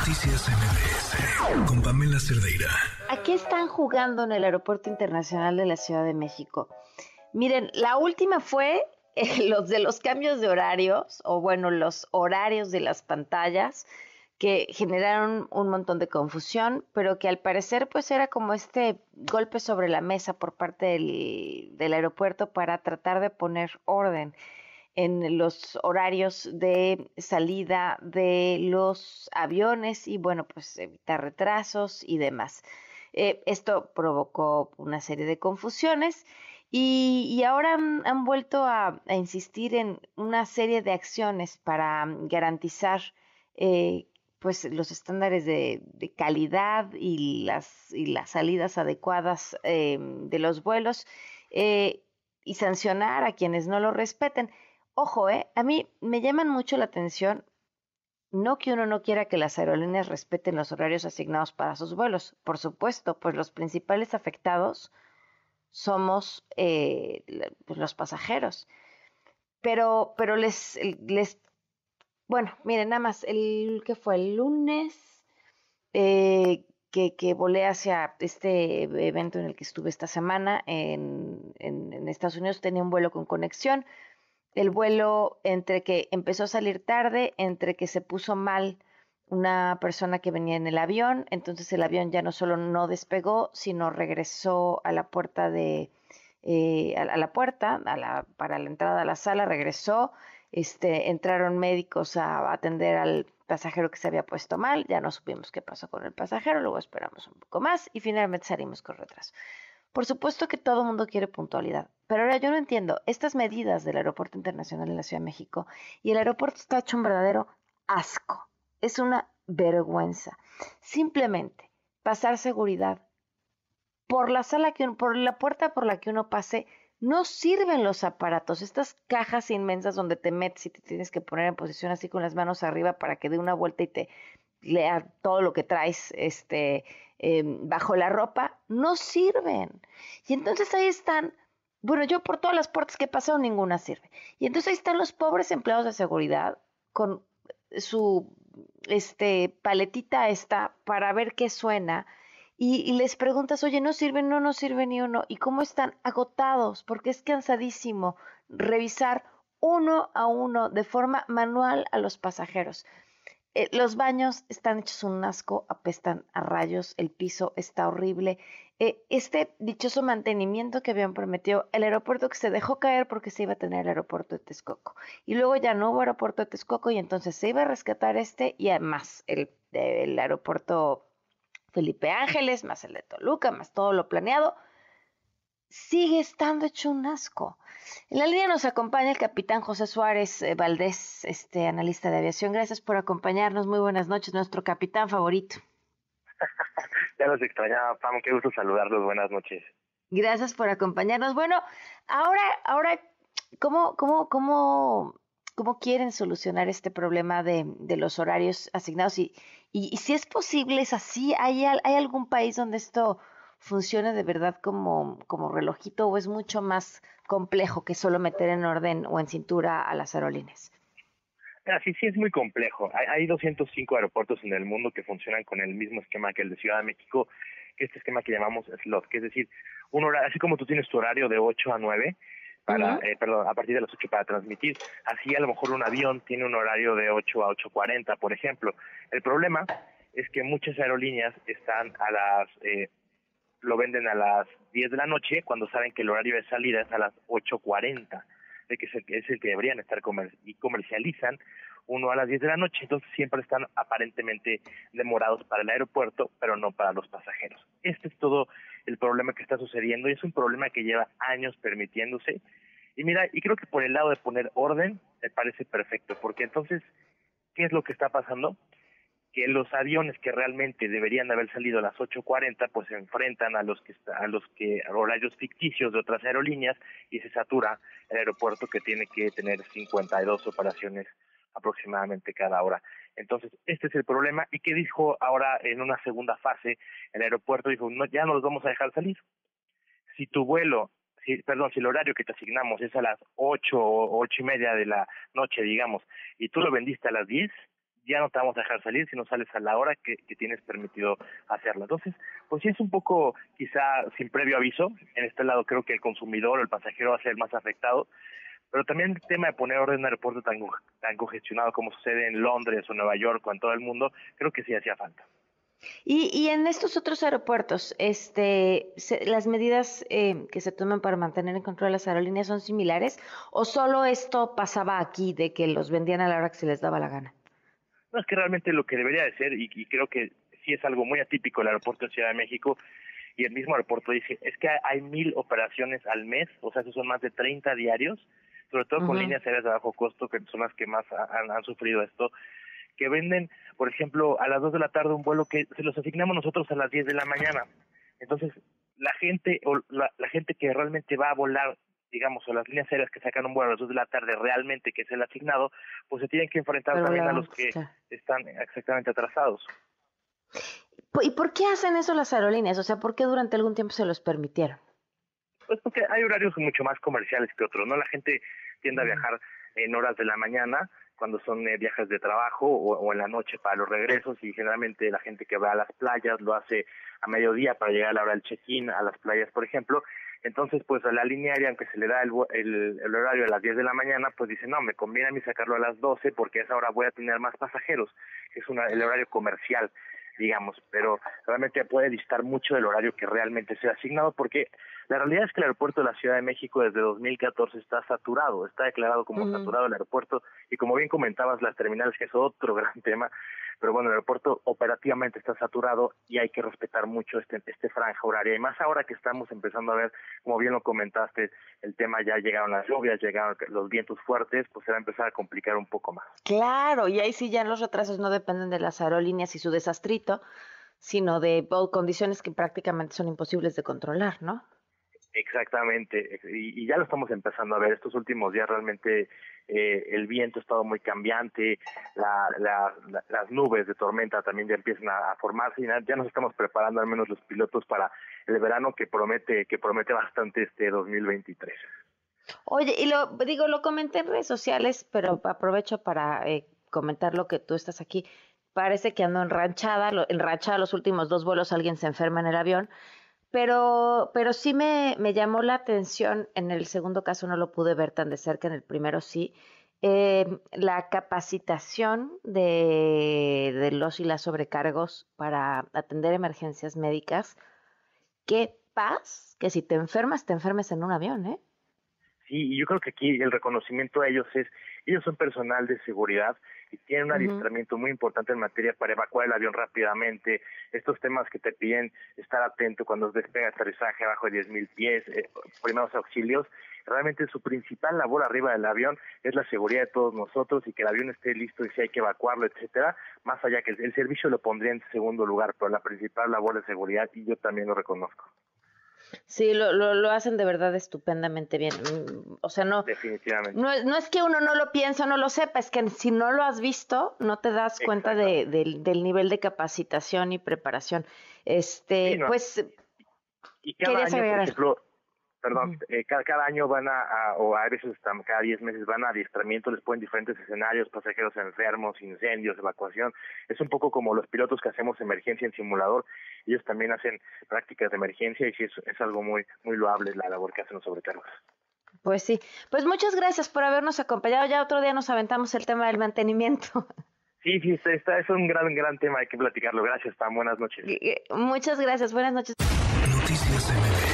Noticias MBS con Pamela Cerdeira. Aquí están jugando en el Aeropuerto Internacional de la Ciudad de México. Miren, la última fue eh, los de los cambios de horarios, o bueno, los horarios de las pantallas que generaron un montón de confusión, pero que al parecer pues era como este golpe sobre la mesa por parte del, del aeropuerto para tratar de poner orden en los horarios de salida de los aviones y bueno, pues evitar retrasos y demás. Eh, esto provocó una serie de confusiones y, ahora han, vuelto a, insistir en una serie de acciones para garantizar eh, pues los estándares de, calidad y las, salidas adecuadas eh, de los vuelos y sancionar a quienes no lo respeten. Ojo, eh, a mí me llaman mucho la atención no que uno no quiera que las aerolíneas respeten los horarios asignados para sus vuelos, por supuesto, pues los principales afectados somos eh, pues los pasajeros. Pero, pero les, les bueno, miren, nada más, el que fue el lunes eh, que, que, volé hacia este evento en el que estuve esta semana en, en, Estados Unidos, tenía un vuelo con conexión. El vuelo entre que empezó a salir tarde, entre que se puso mal una persona que venía en el avión, entonces el avión ya no solo no despegó, sino regresó a la puerta de, eh, a, la puerta, a la, para la entrada a la sala, regresó, este, entraron médicos a atender al pasajero que se había puesto mal, ya no supimos qué pasó con el pasajero, luego esperamos un poco más y finalmente salimos con retraso. Por supuesto que todo el mundo quiere puntualidad, pero ahora yo no entiendo. Estas medidas del Aeropuerto Internacional en la Ciudad de México y el aeropuerto está hecho un verdadero asco, es una vergüenza. Simplemente pasar seguridad por la sala que por la puerta por la que uno pase no sirven los aparatos, estas cajas inmensas donde te metes y te tienes que poner en posición así con las manos arriba para que dé una vuelta y te lea todo lo que traes este, em, bajo la ropa, no sirven. Y entonces ahí están, bueno, yo por todas las puertas que he pasado, ninguna sirve. Y entonces ahí están los pobres empleados de seguridad con su este, paletita esta para ver qué suena y, les preguntas, oye, ¿no sirve? No, no sirve ni uno. ¿Y cómo están agotados? Porque es cansadísimo revisar uno a uno de forma manual a los pasajeros. Eh, los baños están hechos un asco, apestan a rayos, el piso está horrible. Eh, este dichoso mantenimiento que habían prometido, el aeropuerto que se dejó caer porque se iba a tener el aeropuerto de Texcoco. Y luego ya no hubo aeropuerto de Texcoco y entonces se iba a rescatar este y además el, el aeropuerto Felipe Ángeles, más el de Toluca, más todo lo planeado, sigue estando hecho un asco. En la línea nos acompaña el capitán José Suárez eh, Valdés, este analista de aviación. Gracias por acompañarnos. Muy buenas noches, nuestro capitán favorito. ya los extrañaba, Pam. Qué gusto saludarlos. Buenas noches. Gracias por acompañarnos. Bueno, ahora, ahora, ¿cómo, cómo, cómo cómo quieren solucionar este problema de, los horarios asignados y, y, si es posible, es así, ¿Hay, ¿hay algún país donde esto funcione de verdad como, como relojito o es mucho más complejo que solo meter en orden o en cintura a las aerolíneas? Así sí es muy complejo. Hay, hay 205 aeropuertos en el mundo que funcionan con el mismo esquema que el de Ciudad de México, que este esquema que llamamos slot, que es decir, un horario, así como tú tienes tu horario de 8 a 9, para, eh, perdón, a partir de las 8 para transmitir. Así a lo mejor un avión tiene un horario de 8 a 8.40, por ejemplo. El problema es que muchas aerolíneas están a las, eh, lo venden a las 10 de la noche cuando saben que el horario de salida es a las 8.40, de que es el, es el que deberían estar y comercializan uno a las 10 de la noche, entonces siempre están aparentemente demorados para el aeropuerto, pero no para los pasajeros. Este es todo el problema que está sucediendo y es un problema que lleva años permitiéndose. Y mira, y creo que por el lado de poner orden me parece perfecto, porque entonces, ¿qué es lo que está pasando? Que los aviones que realmente deberían haber salido a las 8.40 pues se enfrentan a los que a los que horarios ficticios de otras aerolíneas y se satura el aeropuerto que tiene que tener 52 operaciones aproximadamente cada hora. Entonces, este es el problema. ¿Y qué dijo ahora en una segunda fase? El aeropuerto dijo, no, ya no los vamos a dejar salir. Si tu vuelo, si, perdón, si el horario que te asignamos es a las ocho o ocho y media de la noche, digamos, y tú lo vendiste a las diez, ya no te vamos a dejar salir si no sales a la hora que, tienes permitido hacerlo. Entonces, pues sí es un poco quizá sin previo aviso. En este lado creo que el consumidor o el pasajero va a ser más afectado, pero también el tema de poner orden en un aeropuerto tan, tan congestionado como sucede en Londres o Nueva York o en todo el mundo, creo que sí hacía falta. Y, y en estos otros aeropuertos, este, ¿las medidas eh, que se toman para mantener en control las aerolíneas son similares o solo esto pasaba aquí de que los vendían a la hora que se les daba la gana? No, es que realmente lo que debería de ser, y, creo que sí es algo muy atípico el aeropuerto de Ciudad de México, y el mismo aeropuerto dice, es que hay mil operaciones al mes, o sea, esos son más de 30 diarios, sobre todo con líneas aéreas de bajo costo, que son las que más han, sufrido esto, que venden, por ejemplo, a las 2 de la tarde un vuelo que se los asignamos nosotros a las 10 de la mañana. Entonces, la gente o la, la gente que realmente va a volar digamos, o las líneas aéreas que sacan un vuelo a las 2 de la tarde realmente, que es el asignado, pues se tienen que enfrentar también a los que están exactamente atrasados. ¿Y por qué hacen eso las aerolíneas? O sea, ¿por qué durante algún tiempo se los permitieron? Pues porque hay horarios mucho más comerciales que otros, ¿no? La gente tiende a viajar en horas de la mañana, cuando son eh, viajes de trabajo o, en la noche para los regresos y generalmente la gente que va a las playas lo hace a mediodía para llegar a la hora del check-in a las playas, por ejemplo. Entonces, pues a la línea aérea, aunque se le da el, el, horario a las 10 de la mañana, pues dice, no, me conviene a mí sacarlo a las 12 porque esa hora voy a tener más pasajeros, es una, el horario comercial digamos, pero realmente puede distar mucho del horario que realmente se ha asignado porque la realidad es que el aeropuerto de la Ciudad de México desde 2014 está saturado, está declarado como saturado el aeropuerto y como bien comentabas las terminales que es otro gran tema, pero bueno, el aeropuerto operativamente está saturado y hay que respetar mucho este, este franja horaria. Y más ahora que estamos empezando a ver, como bien lo comentaste, el tema ya llegaron las lluvias, llegaron los vientos fuertes, pues se va a empezar a complicar un poco más. Claro, y ahí sí ya los retrasos no dependen de las aerolíneas y su desastrito, sino de condiciones que prácticamente son imposibles de controlar, ¿no? Exactamente, y, ya lo estamos empezando a ver. Estos últimos días realmente eh, el viento ha estado muy cambiante, las nubes de tormenta también ya empiezan a, formarse y ya nos estamos preparando al menos los pilotos para el verano que promete que promete bastante este 2023. Oye, y lo digo, lo comenté en redes sociales, pero aprovecho para eh, comentar lo que tú estás aquí. Parece que ando enranchada, lo, enranchada los últimos dos vuelos, alguien se enferma en el avión pero, pero sí me, me, llamó la atención, en el segundo caso no lo pude ver tan de cerca, en el primero sí, eh, la capacitación de, de, los y las sobrecargos para atender emergencias médicas. Qué paz que si te enfermas, te enfermes en un avión, ¿eh? Sí, y yo creo que aquí el reconocimiento a ellos es, ellos son personal de seguridad y tienen un adiestramiento muy importante en materia para evacuar el avión rápidamente, estos temas que te piden estar atento cuando despega aterrizaje abajo de 10.000 pies, eh, primeros auxilios, realmente su principal labor arriba del avión es la seguridad de todos nosotros y que el avión esté listo y si hay que evacuarlo, etcétera, más allá que el servicio lo pondría en segundo lugar, pero la principal labor de seguridad y yo también lo reconozco. Sí, lo, lo, lo, hacen de verdad estupendamente bien. Mm, o sea, no, Definitivamente. no, no es que uno no lo piense o no lo sepa, es que si no lo has visto, no te das cuenta de, del nivel de capacitación y preparación. Este, pues, y cada año, por ejemplo, perdón, eh, cada, cada, año van a, o a veces hasta cada 10 meses van a adiestramiento, les ponen diferentes escenarios, pasajeros enfermos, incendios, evacuación. Es un poco como los pilotos que hacemos emergencia en simulador, ellos también hacen prácticas de emergencia y sí es, es algo muy, muy loable la labor que hacen los sobrecargos. Pues sí, pues muchas gracias por habernos acompañado. Ya otro día nos aventamos el tema del mantenimiento. Sí, sí, está, es un gran, gran tema, hay que platicarlo. Gracias, Pam, buenas noches. Muchas gracias, buenas noches. Noticias MBS